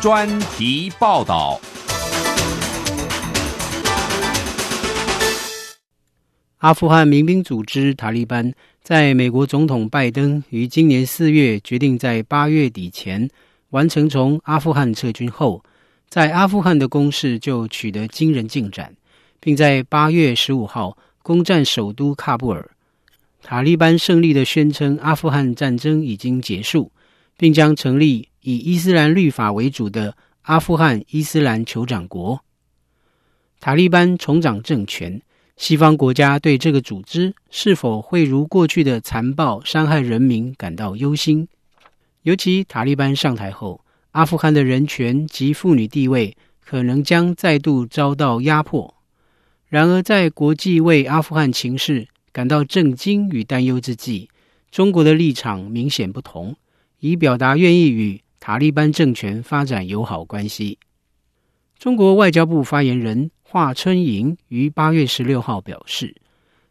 专题报道。阿富汗民兵组织塔利班在美国总统拜登于今年四月决定在八月底前完成从阿富汗撤军后，在阿富汗的攻势就取得惊人进展，并在八月十五号攻占首都喀布尔。塔利班胜利的宣称，阿富汗战争已经结束，并将成立以伊斯兰律法为主的阿富汗伊斯兰酋长国。塔利班重掌政权，西方国家对这个组织是否会如过去的残暴伤害人民感到忧心。尤其塔利班上台后，阿富汗的人权及妇女地位可能将再度遭到压迫。然而，在国际为阿富汗情势感到震惊与担忧之际，中国的立场明显不同，以表达愿意与塔利班政权发展友好关系。中国外交部发言人华春莹于八月十六号表示，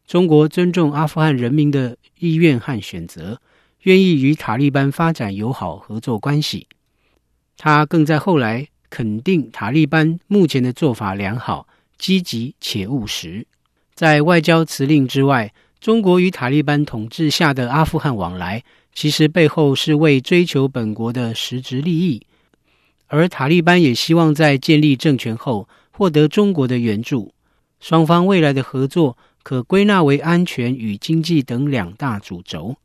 中国尊重阿富汗人民的意愿和选择，愿意与塔利班发展友好合作关系。他更在后来肯定塔利班目前的做法良好、积极且务实。在外交辞令之外，中国与塔利班统治下的阿富汗往来，其实背后是为追求本国的实质利益，而塔利班也希望在建立政权后获得中国的援助。双方未来的合作可归纳为安全与经济等两大主轴。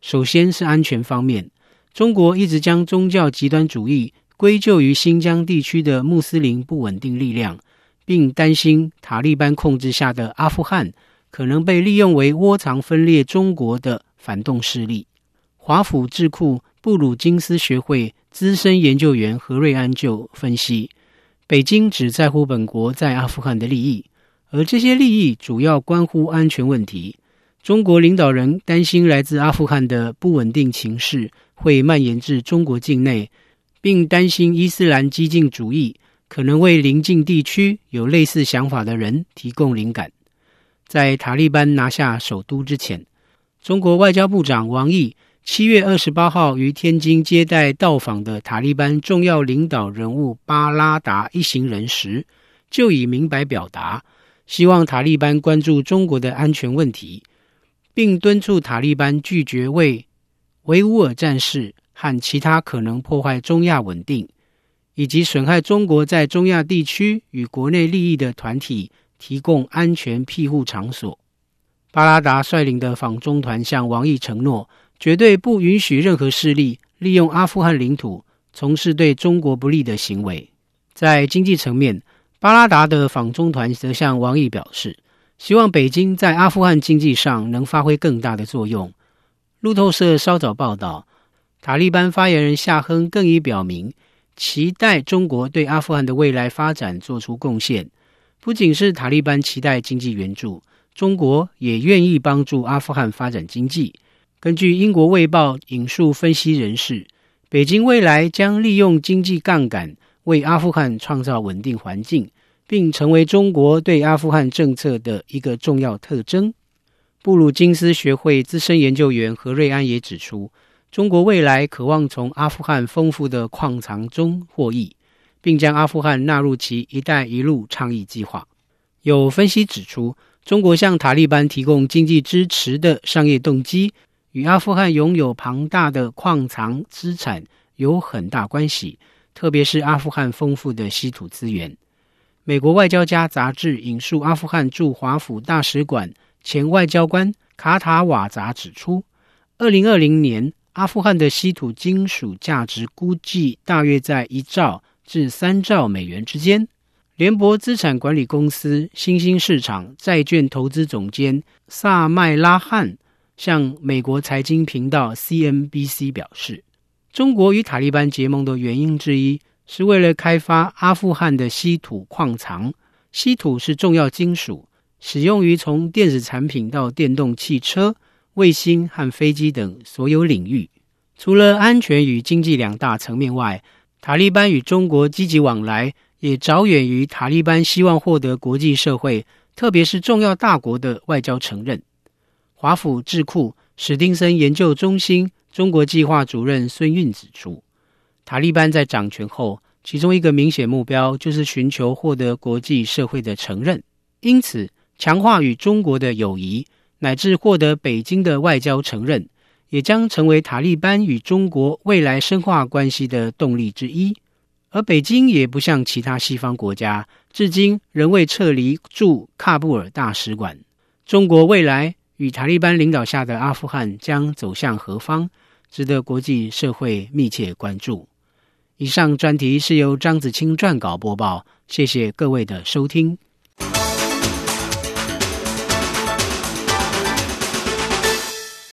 首先是安全方面，中国一直将宗教极端主义归咎于新疆地区的穆斯林不稳定力量。并担心塔利班控制下的阿富汗可能被利用为窝藏分裂中国的反动势力。华府智库布鲁金斯学会资深研究员何瑞安就分析，北京只在乎本国在阿富汗的利益，而这些利益主要关乎安全问题。中国领导人担心来自阿富汗的不稳定情势会蔓延至中国境内，并担心伊斯兰激进主义。可能为邻近地区有类似想法的人提供灵感。在塔利班拿下首都之前，中国外交部长王毅七月二十八号于天津接待到访的塔利班重要领导人物巴拉达一行人时，就已明白表达，希望塔利班关注中国的安全问题，并敦促塔利班拒绝为维吾尔战士和其他可能破坏中亚稳定。以及损害中国在中亚地区与国内利益的团体提供安全庇护场所。巴拉达率领的访中团向王毅承诺，绝对不允许任何势力利用阿富汗领土从事对中国不利的行为。在经济层面，巴拉达的访中团则向王毅表示，希望北京在阿富汗经济上能发挥更大的作用。路透社稍早报道，塔利班发言人夏亨更已表明。期待中国对阿富汗的未来发展做出贡献，不仅是塔利班期待经济援助，中国也愿意帮助阿富汗发展经济。根据英国《卫报》引述分析人士，北京未来将利用经济杠杆为阿富汗创造稳定环境，并成为中国对阿富汗政策的一个重要特征。布鲁金斯学会资深研究员何瑞安也指出。中国未来渴望从阿富汗丰富的矿藏中获益，并将阿富汗纳入其“一带一路”倡议计划。有分析指出，中国向塔利班提供经济支持的商业动机与阿富汗拥有庞大的矿藏资产有很大关系，特别是阿富汗丰富的稀土资源。美国外交家杂志引述阿富汗驻华府大使馆前外交官卡塔瓦扎指出，二零二零年。阿富汗的稀土金属价值估计大约在一兆至三兆美元之间。联博资产管理公司新兴市场债券投资总监萨麦拉汉向美国财经频道 CNBC 表示，中国与塔利班结盟的原因之一是为了开发阿富汗的稀土矿藏。稀土是重要金属，使用于从电子产品到电动汽车。卫星和飞机等所有领域，除了安全与经济两大层面外，塔利班与中国积极往来，也着眼于塔利班希望获得国际社会，特别是重要大国的外交承认。华府智库史丁森研究中心中国计划主任孙运指出，塔利班在掌权后，其中一个明显目标就是寻求获得国际社会的承认。因此，强化与中国的友谊，乃至获得北京的外交承认，也将成为塔利班与中国未来深化关系的动力之一。而北京也不像其他西方国家，至今仍未撤离驻喀布尔大使馆。中国未来与塔利班领导下的阿富汗将走向何方，值得国际社会密切关注。以上专题是由张子清撰稿播报，谢谢各位的收听。